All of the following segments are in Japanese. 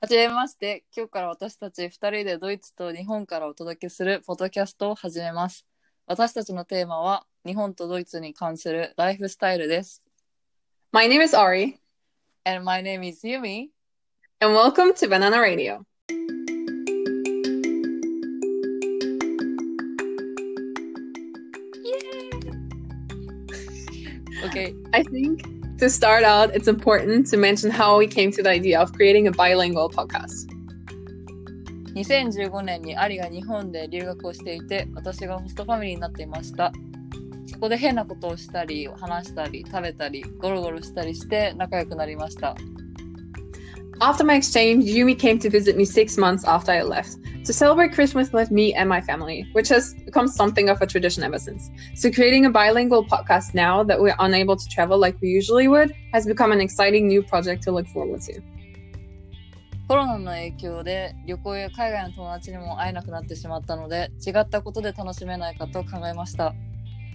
はじめまして、今日から私たち2人でドイツと日本からお届けするポッドキャストを始めます。私たちのテーマは日本とドイツに関するライフスタイルです。My name is Ari, And my name is Yumi. and welcome to Banana Radio. Okay. I think to start out, it's important to mention how we came to the idea of creating a bilingual podcast. 2015年にアリが日本で留学をしていて私がホストファミリーになっていましたそこで変なことをしたり話したり食べたりゴロゴロしたりして仲良くなりました After my exchange, Yumi came to visit me six months after I left to celebrate Christmas with me and my family, which has become something of a tradition ever since. So, creating a bilingual podcast now that we're unable to travel like we usually would has become an exciting new project to look forward to. コロナの影響で旅行や海外の友達にも会えなくなってしまったので違ったことで楽しめないかと考えました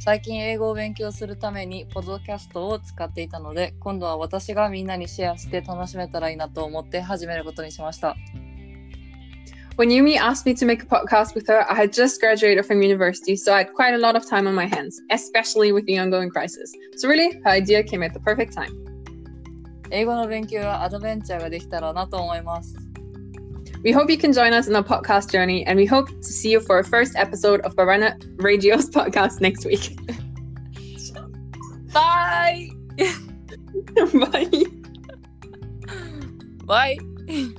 最近英語を勉強するためにポッドキャストを使っていたので今度は私がみんなにシェアして楽しめたらいいなと思って始めることにしました When Yumi asked me to make a podcast with her, I had just graduated from university, so I had quite a lot of time on my hands, especially with the ongoing crisis. So, really, her idea came at the perfect time. 英語の勉強やアドベンチャーができたらなと思います We hope you can join us in the podcast journey, and we hope to see you for our first episode of Barana Radio's podcast next week. Bye. Bye. Bye.